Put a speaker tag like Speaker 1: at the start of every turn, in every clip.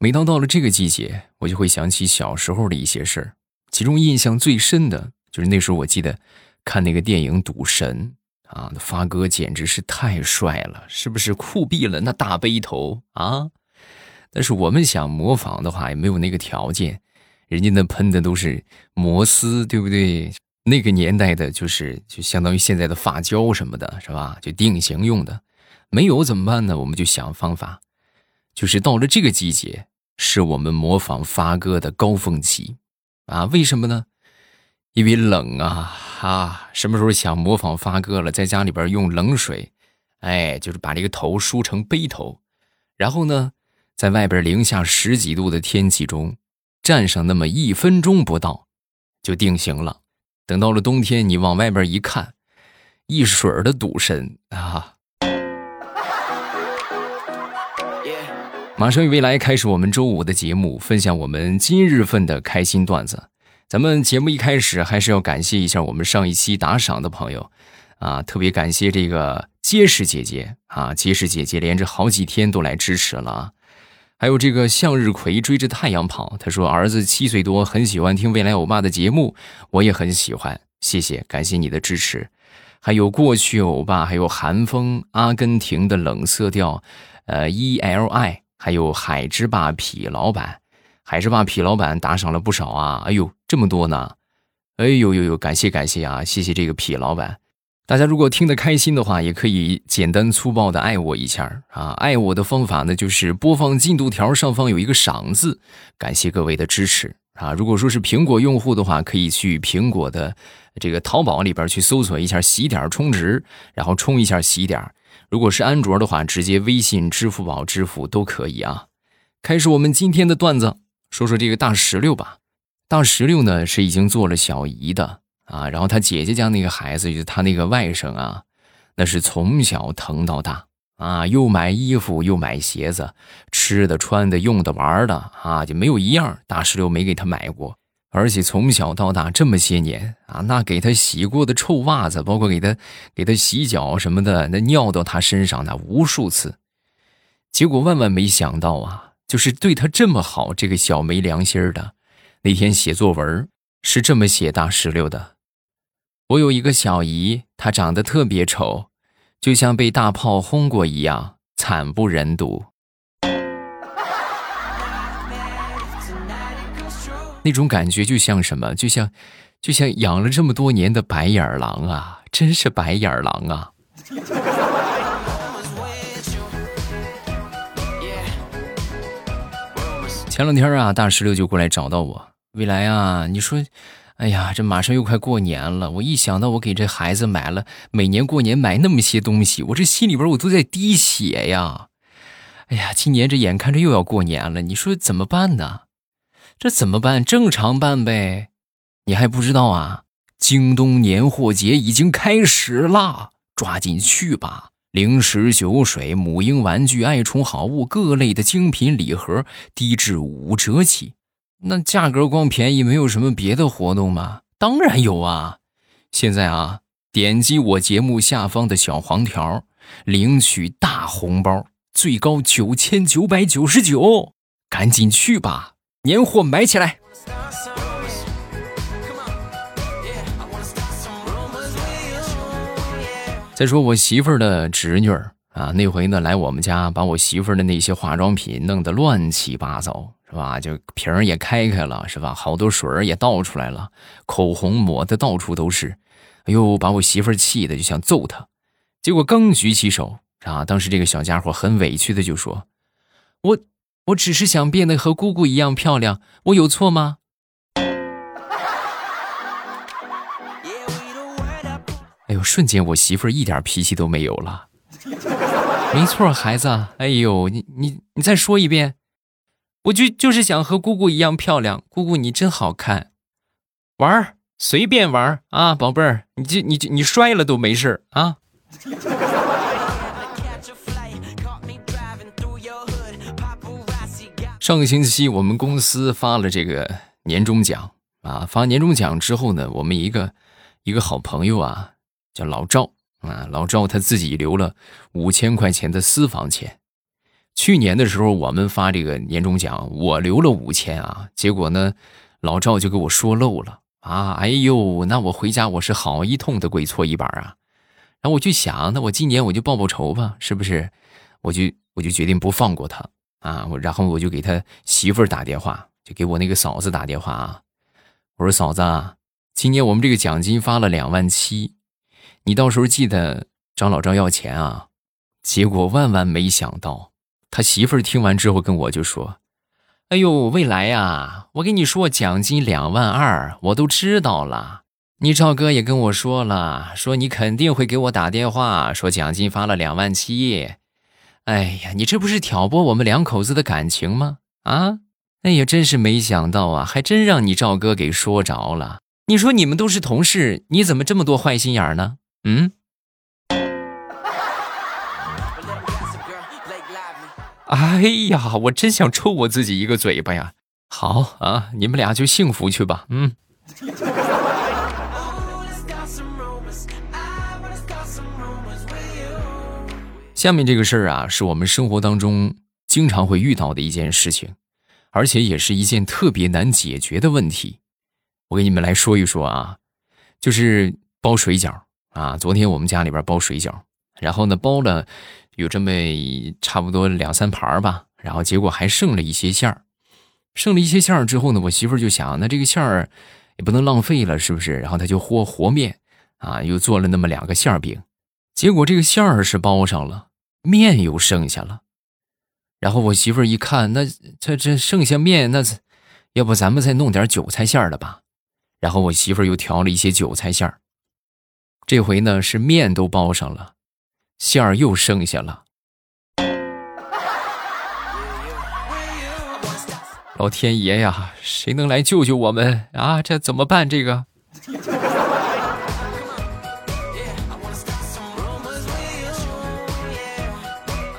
Speaker 1: 每当到了这个季节，我就会想起小时候的一些事儿，其中印象最深的就是那时候我记得看那个电影《赌神》啊，发哥简直是太帅了，是不是酷毙了？那大背头啊！但是我们想模仿的话，也没有那个条件，人家那喷的都是摩丝，对不对？那个年代的就是就相当于现在的发胶什么的，是吧？就定型用的，没有怎么办呢？我们就想方法。就是到了这个季节，是我们模仿发哥的高峰期，啊，为什么呢？因为冷啊啊！什么时候想模仿发哥了，在家里边用冷水，哎，就是把这个头梳成背头，然后呢，在外边零下十几度的天气中，站上那么一分钟不到，就定型了。等到了冬天，你往外边一看，一水儿的赌神啊！马上与未来开始我们周五的节目，分享我们今日份的开心段子。咱们节目一开始还是要感谢一下我们上一期打赏的朋友，啊，特别感谢这个结实姐姐啊，结实姐姐连着好几天都来支持了啊。还有这个向日葵追着太阳跑，他说儿子七岁多，很喜欢听未来欧巴的节目，我也很喜欢，谢谢，感谢你的支持。还有过去欧巴，还有寒风，阿根廷的冷色调，呃，E L I。还有海之霸痞老板，海之霸痞老板打赏了不少啊！哎呦，这么多呢！哎呦呦呦，感谢感谢啊！谢谢这个痞老板。大家如果听得开心的话，也可以简单粗暴的爱我一下啊！爱我的方法呢，就是播放进度条上方有一个赏字，感谢各位的支持啊！如果说是苹果用户的话，可以去苹果的这个淘宝里边去搜索一下喜点充值，然后充一下喜点。如果是安卓的话，直接微信、支付宝支付都可以啊。开始我们今天的段子，说说这个大石榴吧。大石榴呢是已经做了小姨的啊，然后他姐姐家那个孩子，就是他那个外甥啊，那是从小疼到大啊，又买衣服，又买鞋子，吃的、穿的、用的、玩的啊，就没有一样大石榴没给他买过。而且从小到大这么些年啊，那给他洗过的臭袜子，包括给他给他洗脚什么的，那尿到他身上那无数次。结果万万没想到啊，就是对他这么好，这个小没良心的，那天写作文是这么写大石榴的：我有一个小姨，她长得特别丑，就像被大炮轰过一样，惨不忍睹。那种感觉就像什么？就像，就像养了这么多年的白眼狼啊！真是白眼狼啊！前两天啊，大石榴就过来找到我，未来啊，你说，哎呀，这马上又快过年了，我一想到我给这孩子买了每年过年买那么些东西，我这心里边我都在滴血呀！哎呀，今年这眼看着又要过年了，你说怎么办呢？这怎么办？正常办呗，你还不知道啊？京东年货节已经开始啦，抓紧去吧！零食、酒水、母婴玩具、爱宠好物，各类的精品礼盒，低至五折起。那价格光便宜，没有什么别的活动吗？当然有啊！现在啊，点击我节目下方的小黄条，领取大红包，最高九千九百九十九，赶紧去吧！年货买起来！再说我媳妇儿的侄女儿啊，那回呢来我们家，把我媳妇儿的那些化妆品弄得乱七八糟，是吧？就瓶儿也开开了，是吧？好多水儿也倒出来了，口红抹的到处都是，哎呦，把我媳妇儿气的就想揍她。结果刚举起手啊，当时这个小家伙很委屈的就说：“我。”我只是想变得和姑姑一样漂亮，我有错吗？哎呦，瞬间我媳妇儿一点脾气都没有了。没错，孩子，哎呦，你你你再说一遍，我就就是想和姑姑一样漂亮，姑姑你真好看。玩儿随便玩儿啊，宝贝儿，你就你就你摔了都没事啊。上个星期我们公司发了这个年终奖啊，发年终奖之后呢，我们一个一个好朋友啊，叫老赵啊，老赵他自己留了五千块钱的私房钱，去年的时候我们发这个年终奖，我留了五千啊，结果呢，老赵就给我说漏了啊！哎呦，那我回家我是好一通的跪搓衣板啊！然后我就想，那我今年我就报报仇吧，是不是？我就我就决定不放过他啊！我然后我就给他媳妇儿打电话，就给我那个嫂子打电话啊，我说嫂子，今年我们这个奖金发了两万七，你到时候记得找老赵要钱啊！结果万万没想到，他媳妇儿听完之后跟我就说：“哎呦，未来呀，我跟你说，奖金两万二，我都知道了。你赵哥也跟我说了，说你肯定会给我打电话，说奖金发了两万七。哎呀，你这不是挑拨我们两口子的感情吗？啊，哎呀，真是没想到啊，还真让你赵哥给说着了。你说你们都是同事，你怎么这么多坏心眼呢？嗯？” 哎呀，我真想抽我自己一个嘴巴呀！好啊，你们俩就幸福去吧。嗯。下面这个事儿啊，是我们生活当中经常会遇到的一件事情，而且也是一件特别难解决的问题。我给你们来说一说啊，就是包水饺啊。昨天我们家里边包水饺，然后呢包了。有这么差不多两三盘吧，然后结果还剩了一些馅儿，剩了一些馅儿之后呢，我媳妇就想，那这个馅儿也不能浪费了，是不是？然后她就和和面，啊，又做了那么两个馅儿饼，结果这个馅儿是包上了，面又剩下了。然后我媳妇儿一看，那这这剩下面，那要不咱们再弄点韭菜馅儿的吧？然后我媳妇儿又调了一些韭菜馅儿，这回呢是面都包上了。馅儿又剩下了，老天爷呀，谁能来救救我们啊？这怎么办？这个，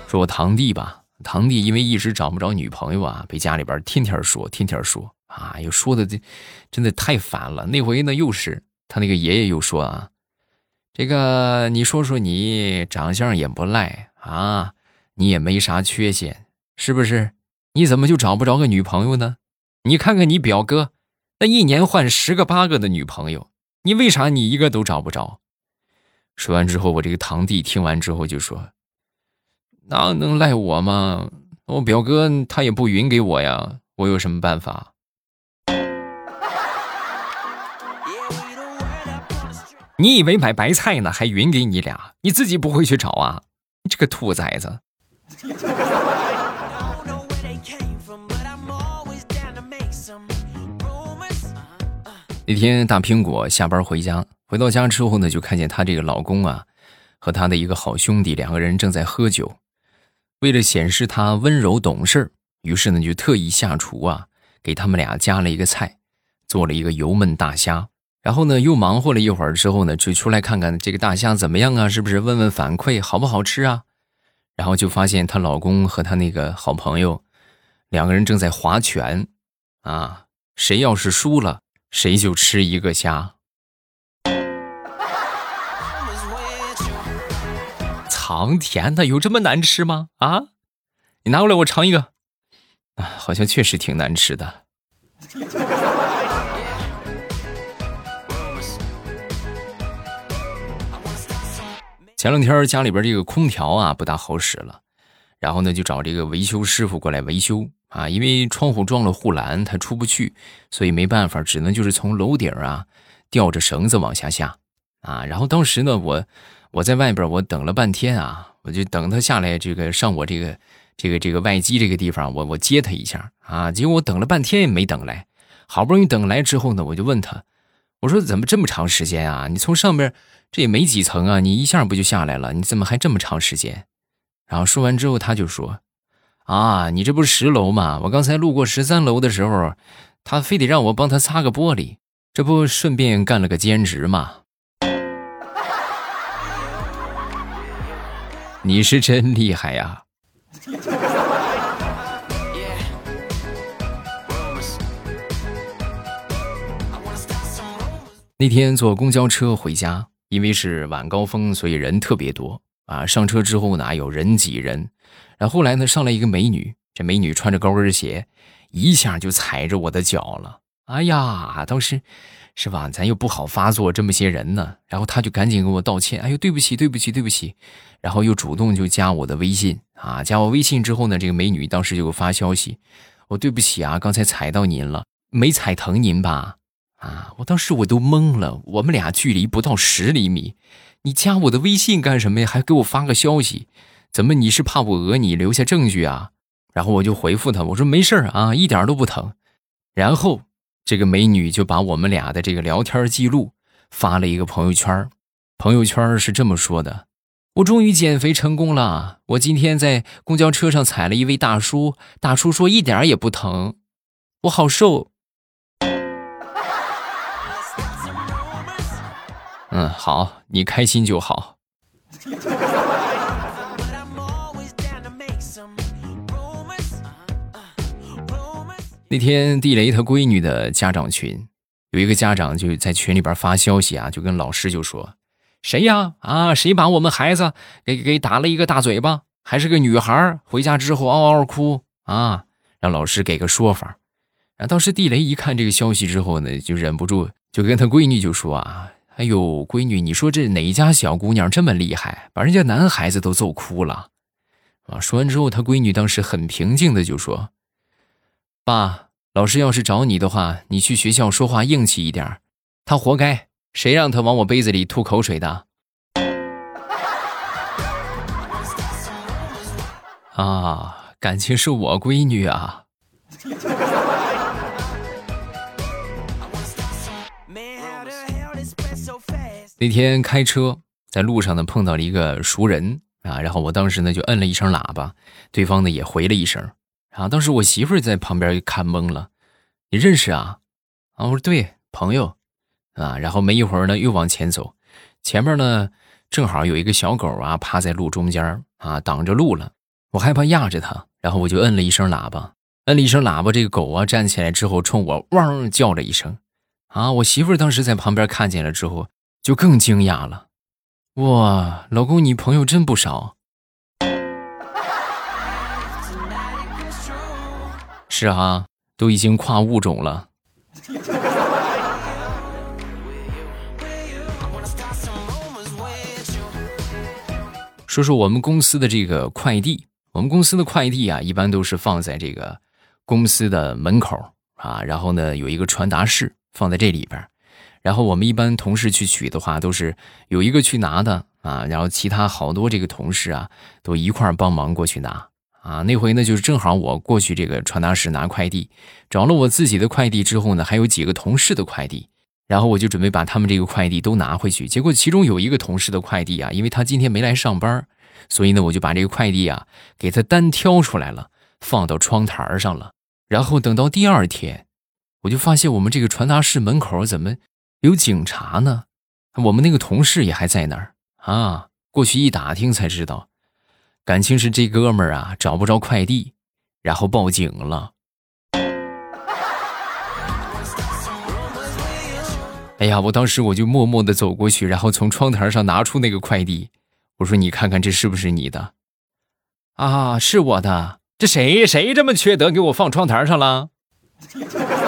Speaker 1: 说我堂弟吧，堂弟因为一直找不着女朋友啊，被家里边天天说，天天说啊，又说的这真的太烦了。那回呢，又是他那个爷爷又说啊。这个你说说，你长相也不赖啊，你也没啥缺陷，是不是？你怎么就找不着个女朋友呢？你看看你表哥，那一年换十个八个的女朋友，你为啥你一个都找不着？说完之后，我这个堂弟听完之后就说：“那能赖我吗？我表哥他也不匀给我呀，我有什么办法？”你以为买白菜呢，还匀给你俩？你自己不会去找啊？你这个兔崽子！那天大苹果下班回家，回到家之后呢，就看见她这个老公啊，和他的一个好兄弟两个人正在喝酒。为了显示他温柔懂事，于是呢，就特意下厨啊，给他们俩加了一个菜，做了一个油焖大虾。然后呢，又忙活了一会儿之后呢，就出来看看这个大虾怎么样啊？是不是问问反馈好不好吃啊？然后就发现她老公和她那个好朋友两个人正在划拳，啊，谁要是输了，谁就吃一个虾。糖甜的有这么难吃吗？啊，你拿过来我尝一个，啊，好像确实挺难吃的。前两天家里边这个空调啊不大好使了，然后呢就找这个维修师傅过来维修啊，因为窗户装了护栏，它出不去，所以没办法，只能就是从楼顶啊吊着绳子往下下啊。然后当时呢我我在外边我等了半天啊，我就等他下来这个上我这个这个这个外机这个地方，我我接他一下啊，结果我等了半天也没等来，好不容易等来之后呢，我就问他，我说怎么这么长时间啊？你从上边。这也没几层啊，你一下不就下来了？你怎么还这么长时间？然后说完之后，他就说：“啊，你这不是十楼吗？我刚才路过十三楼的时候，他非得让我帮他擦个玻璃，这不顺便干了个兼职吗？”你是真厉害呀！那天坐公交车回家。因为是晚高峰，所以人特别多啊！上车之后呢，有人挤人，然后来呢，上来一个美女，这美女穿着高跟鞋，一下就踩着我的脚了。哎呀，当时是吧？咱又不好发作，这么些人呢。然后他就赶紧跟我道歉，哎呦，对不起，对不起，对不起。然后又主动就加我的微信啊，加我微信之后呢，这个美女当时就给我发消息，我对不起啊，刚才踩到您了，没踩疼您吧？啊！我当时我都懵了，我们俩距离不到十厘米，你加我的微信干什么呀？还给我发个消息，怎么你是怕我讹你留下证据啊？然后我就回复他，我说没事啊，一点都不疼。然后这个美女就把我们俩的这个聊天记录发了一个朋友圈，朋友圈是这么说的：我终于减肥成功了，我今天在公交车上踩了一位大叔，大叔说一点也不疼，我好瘦。嗯，好，你开心就好。那天地雷他闺女的家长群，有一个家长就在群里边发消息啊，就跟老师就说：“谁呀？啊，谁把我们孩子给给打了一个大嘴巴？还是个女孩，回家之后嗷嗷哭啊，让老师给个说法。”然后当时地雷一看这个消息之后呢，就忍不住就跟他闺女就说啊。哎呦，闺女，你说这哪家小姑娘这么厉害，把人家男孩子都揍哭了？啊！说完之后，他闺女当时很平静的就说：“爸，老师要是找你的话，你去学校说话硬气一点，他活该，谁让他往我杯子里吐口水的？” 啊，感情是我闺女啊。那天开车在路上呢，碰到了一个熟人啊，然后我当时呢就摁了一声喇叭，对方呢也回了一声，啊，当时我媳妇在旁边看懵了，你认识啊？啊，我说对，朋友，啊，然后没一会儿呢又往前走，前面呢正好有一个小狗啊趴在路中间啊挡着路了，我害怕压着它，然后我就摁了一声喇叭，摁了一声喇叭，这个狗啊站起来之后冲我汪叫了一声，啊，我媳妇当时在旁边看见了之后。就更惊讶了，哇，老公，你朋友真不少。是啊，都已经跨物种了。说说我们公司的这个快递，我们公司的快递啊，一般都是放在这个公司的门口啊，然后呢，有一个传达室放在这里边。然后我们一般同事去取的话，都是有一个去拿的啊，然后其他好多这个同事啊，都一块帮忙过去拿啊。那回呢，就是正好我过去这个传达室拿快递，找了我自己的快递之后呢，还有几个同事的快递，然后我就准备把他们这个快递都拿回去。结果其中有一个同事的快递啊，因为他今天没来上班，所以呢，我就把这个快递啊给他单挑出来了，放到窗台上了。然后等到第二天，我就发现我们这个传达室门口怎么？有警察呢，我们那个同事也还在那儿啊。过去一打听才知道，感情是这哥们儿啊找不着快递，然后报警了。哎呀，我当时我就默默的走过去，然后从窗台上拿出那个快递，我说：“你看看这是不是你的？”啊，是我的。这谁谁这么缺德，给我放窗台上了？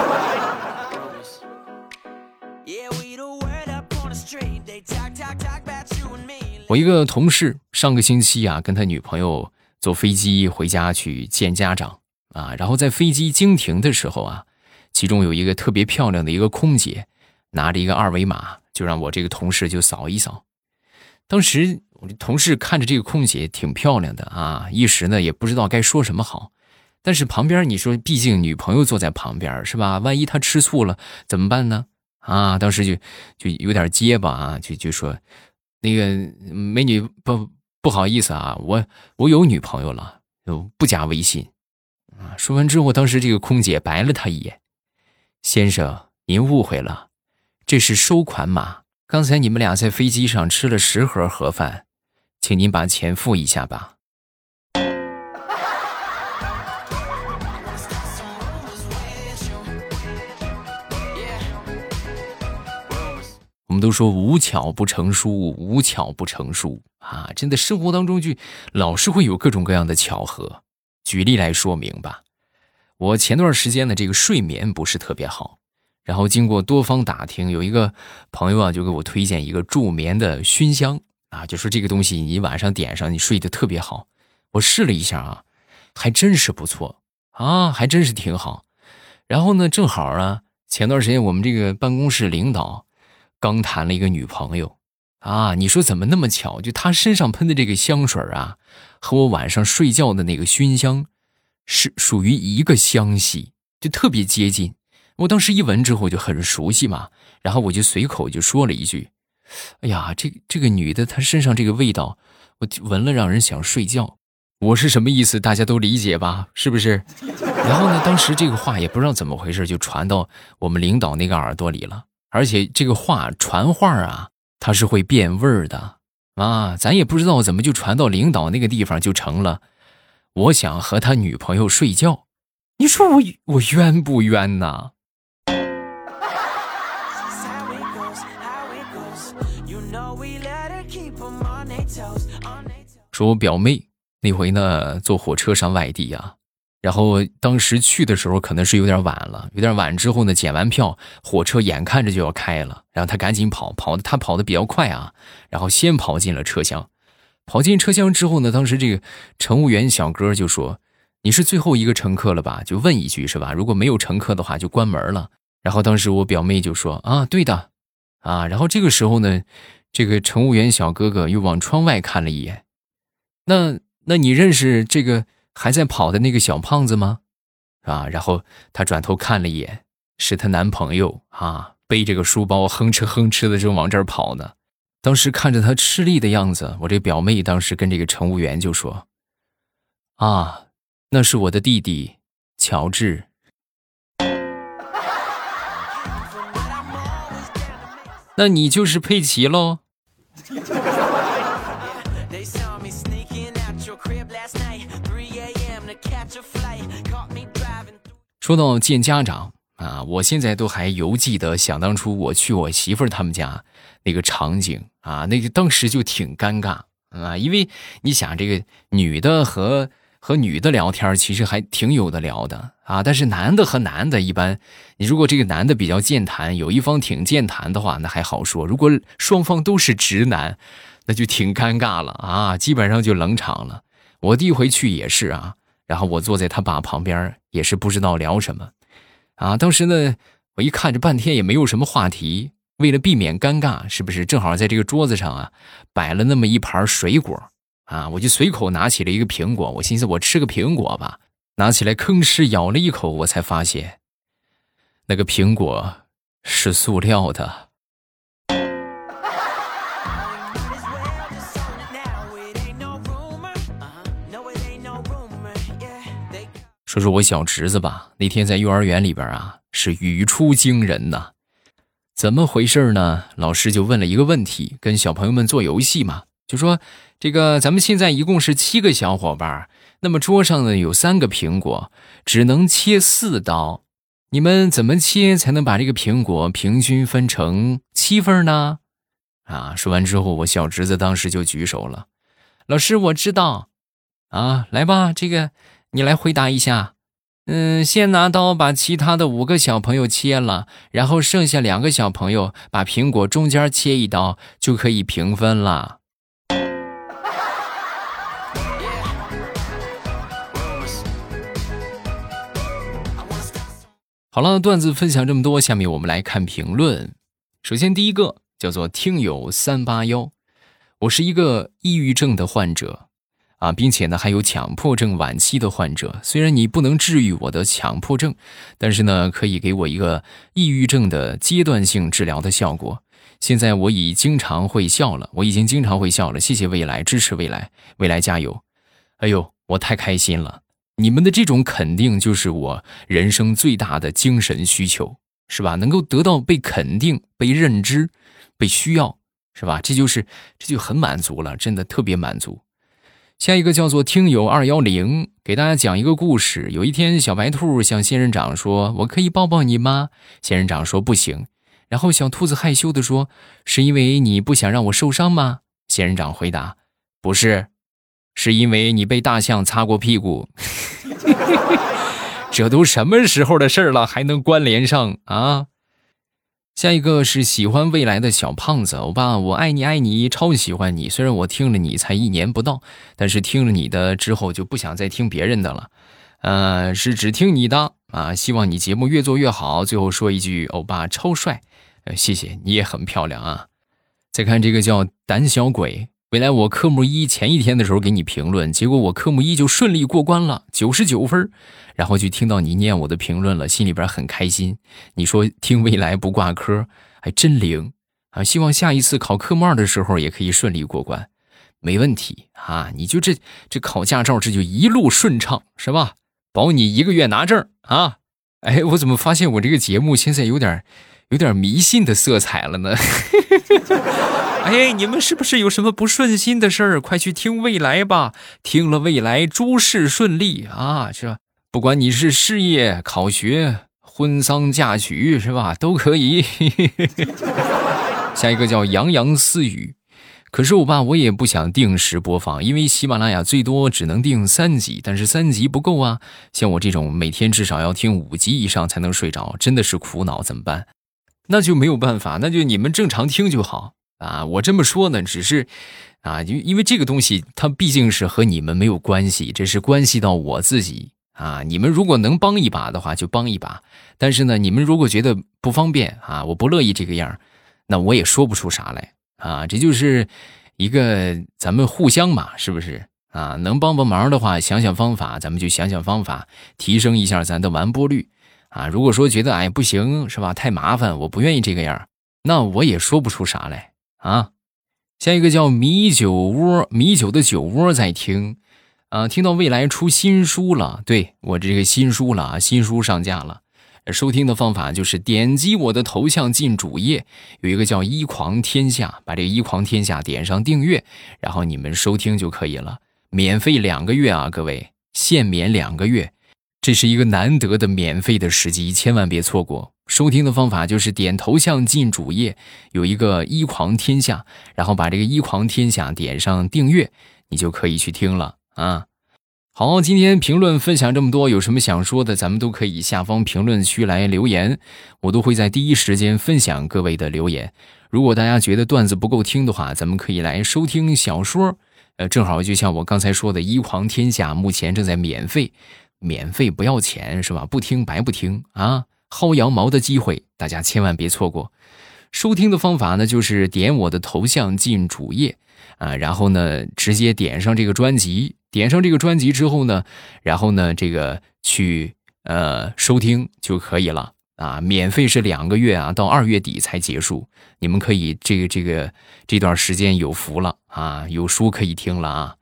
Speaker 1: 我一个同事上个星期啊，跟他女朋友坐飞机回家去见家长啊，然后在飞机经停的时候啊，其中有一个特别漂亮的一个空姐，拿着一个二维码，就让我这个同事就扫一扫。当时我这同事看着这个空姐挺漂亮的啊，一时呢也不知道该说什么好。但是旁边你说，毕竟女朋友坐在旁边是吧？万一她吃醋了怎么办呢？啊，当时就就有点结巴啊，就就说。那个美女不不好意思啊，我我有女朋友了，就不加微信啊。说完之后，当时这个空姐白了他一眼：“先生，您误会了，这是收款码。刚才你们俩在飞机上吃了十盒盒饭，请您把钱付一下吧。”我们都说无巧不成书，无巧不成书啊！真的，生活当中就老是会有各种各样的巧合。举例来说明吧，我前段时间的这个睡眠不是特别好，然后经过多方打听，有一个朋友啊就给我推荐一个助眠的熏香啊，就说这个东西你晚上点上，你睡得特别好。我试了一下啊，还真是不错啊，还真是挺好。然后呢，正好啊，前段时间我们这个办公室领导。刚谈了一个女朋友，啊，你说怎么那么巧？就他身上喷的这个香水啊，和我晚上睡觉的那个熏香，是属于一个香系，就特别接近。我当时一闻之后就很熟悉嘛，然后我就随口就说了一句：“哎呀，这这个女的她身上这个味道，我闻了让人想睡觉。”我是什么意思？大家都理解吧？是不是？然后呢，当时这个话也不知道怎么回事，就传到我们领导那个耳朵里了。而且这个话传话啊，它是会变味儿的啊！咱也不知道怎么就传到领导那个地方就成了。我想和他女朋友睡觉，你说我我冤不冤呐？说我表妹那回呢，坐火车上外地啊。然后当时去的时候可能是有点晚了，有点晚之后呢，检完票，火车眼看着就要开了，然后他赶紧跑，跑的他跑的比较快啊，然后先跑进了车厢。跑进车厢之后呢，当时这个乘务员小哥就说：“你是最后一个乘客了吧？”就问一句是吧？如果没有乘客的话，就关门了。然后当时我表妹就说：“啊，对的，啊。”然后这个时候呢，这个乘务员小哥哥又往窗外看了一眼，那那你认识这个？还在跑的那个小胖子吗？啊，然后她转头看了一眼，是她男朋友啊，背着个书包哼哧哼哧的正往这儿跑呢。当时看着他吃力的样子，我这表妹当时跟这个乘务员就说：“啊，那是我的弟弟乔治。”那你就是佩奇喽。说到见家长啊，我现在都还犹记得，想当初我去我媳妇儿他们家那个场景啊，那个当时就挺尴尬啊，因为你想这个女的和和女的聊天，其实还挺有的聊的啊，但是男的和男的，一般你如果这个男的比较健谈，有一方挺健谈的话，那还好说；如果双方都是直男，那就挺尴尬了啊，基本上就冷场了。我第一回去也是啊。然后我坐在他爸旁边，也是不知道聊什么，啊，当时呢，我一看这半天也没有什么话题，为了避免尴尬，是不是正好在这个桌子上啊摆了那么一盘水果啊？我就随口拿起了一个苹果，我寻思我吃个苹果吧，拿起来吭哧咬了一口，我才发现，那个苹果是塑料的。说说我小侄子吧，那天在幼儿园里边啊，是语出惊人呐。怎么回事呢？老师就问了一个问题，跟小朋友们做游戏嘛，就说这个咱们现在一共是七个小伙伴，那么桌上呢有三个苹果，只能切四刀，你们怎么切才能把这个苹果平均分成七份呢？啊，说完之后，我小侄子当时就举手了，老师我知道，啊，来吧，这个。你来回答一下，嗯，先拿刀把其他的五个小朋友切了，然后剩下两个小朋友把苹果中间切一刀，就可以平分了。好了，段子分享这么多，下面我们来看评论。首先第一个叫做听友三八幺，我是一个抑郁症的患者。啊，并且呢，还有强迫症晚期的患者。虽然你不能治愈我的强迫症，但是呢，可以给我一个抑郁症的阶段性治疗的效果。现在我已经常会笑了，我已经经常会笑了。谢谢未来，支持未来，未来加油！哎呦，我太开心了！你们的这种肯定就是我人生最大的精神需求，是吧？能够得到被肯定、被认知、被需要，是吧？这就是这就很满足了，真的特别满足。下一个叫做听友二幺零，给大家讲一个故事。有一天，小白兔向仙人掌说：“我可以抱抱你吗？”仙人掌说：“不行。”然后小兔子害羞地说：“是因为你不想让我受伤吗？”仙人掌回答：“不是，是因为你被大象擦过屁股。”这都什么时候的事儿了，还能关联上啊？下一个是喜欢未来的小胖子，欧巴，我爱你爱你，超喜欢你。虽然我听了你才一年不到，但是听了你的之后就不想再听别人的了。呃，是只听你的啊！希望你节目越做越好。最后说一句，欧巴超帅，呃，谢谢你也很漂亮啊。再看这个叫胆小鬼，未来我科目一前一天的时候给你评论，结果我科目一就顺利过关了，九十九分。然后就听到你念我的评论了，心里边很开心。你说听未来不挂科，还真灵啊！希望下一次考科目二的时候也可以顺利过关，没问题啊！你就这这考驾照这就一路顺畅是吧？保你一个月拿证啊！哎，我怎么发现我这个节目现在有点有点迷信的色彩了呢？哎，你们是不是有什么不顺心的事儿？快去听未来吧，听了未来诸事顺利啊！是吧？不管你是事业、考学、婚丧嫁娶，是吧？都可以。下一个叫洋洋私语，可是我爸我也不想定时播放，因为喜马拉雅最多只能定三集，但是三集不够啊。像我这种每天至少要听五集以上才能睡着，真的是苦恼，怎么办？那就没有办法，那就你们正常听就好啊。我这么说呢，只是啊，因因为这个东西它毕竟是和你们没有关系，这是关系到我自己。啊，你们如果能帮一把的话，就帮一把。但是呢，你们如果觉得不方便啊，我不乐意这个样那我也说不出啥来啊。这就是一个咱们互相嘛，是不是啊？能帮帮忙的话，想想方法，咱们就想想方法，提升一下咱的完播率啊。如果说觉得哎不行是吧，太麻烦，我不愿意这个样那我也说不出啥来啊。下一个叫米酒窝，米酒的酒窝在听。啊，听到未来出新书了，对我这个新书了啊，新书上架了。收听的方法就是点击我的头像进主页，有一个叫“一狂天下”，把这个“一狂天下”点上订阅，然后你们收听就可以了，免费两个月啊，各位限免两个月，这是一个难得的免费的时机，千万别错过。收听的方法就是点头像进主页，有一个“一狂天下”，然后把这个“一狂天下”点上订阅，你就可以去听了。啊，好，今天评论分享这么多，有什么想说的，咱们都可以下方评论区来留言，我都会在第一时间分享各位的留言。如果大家觉得段子不够听的话，咱们可以来收听小说，呃，正好就像我刚才说的，《一狂天下》目前正在免费，免费不要钱是吧？不听白不听啊！薅羊毛的机会，大家千万别错过。收听的方法呢，就是点我的头像进主页。啊，然后呢，直接点上这个专辑，点上这个专辑之后呢，然后呢，这个去呃收听就可以了啊，免费是两个月啊，到二月底才结束，你们可以这个这个这段时间有福了啊，有书可以听了啊。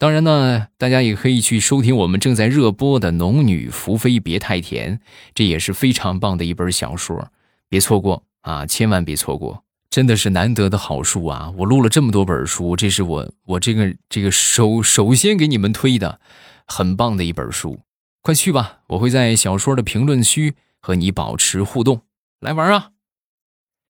Speaker 1: 当然呢，大家也可以去收听我们正在热播的《农女福妃别太甜》，这也是非常棒的一本小说，别错过啊，千万别错过。真的是难得的好书啊！我录了这么多本书，这是我我这个这个首首先给你们推的，很棒的一本书，快去吧！我会在小说的评论区和你保持互动，来玩啊！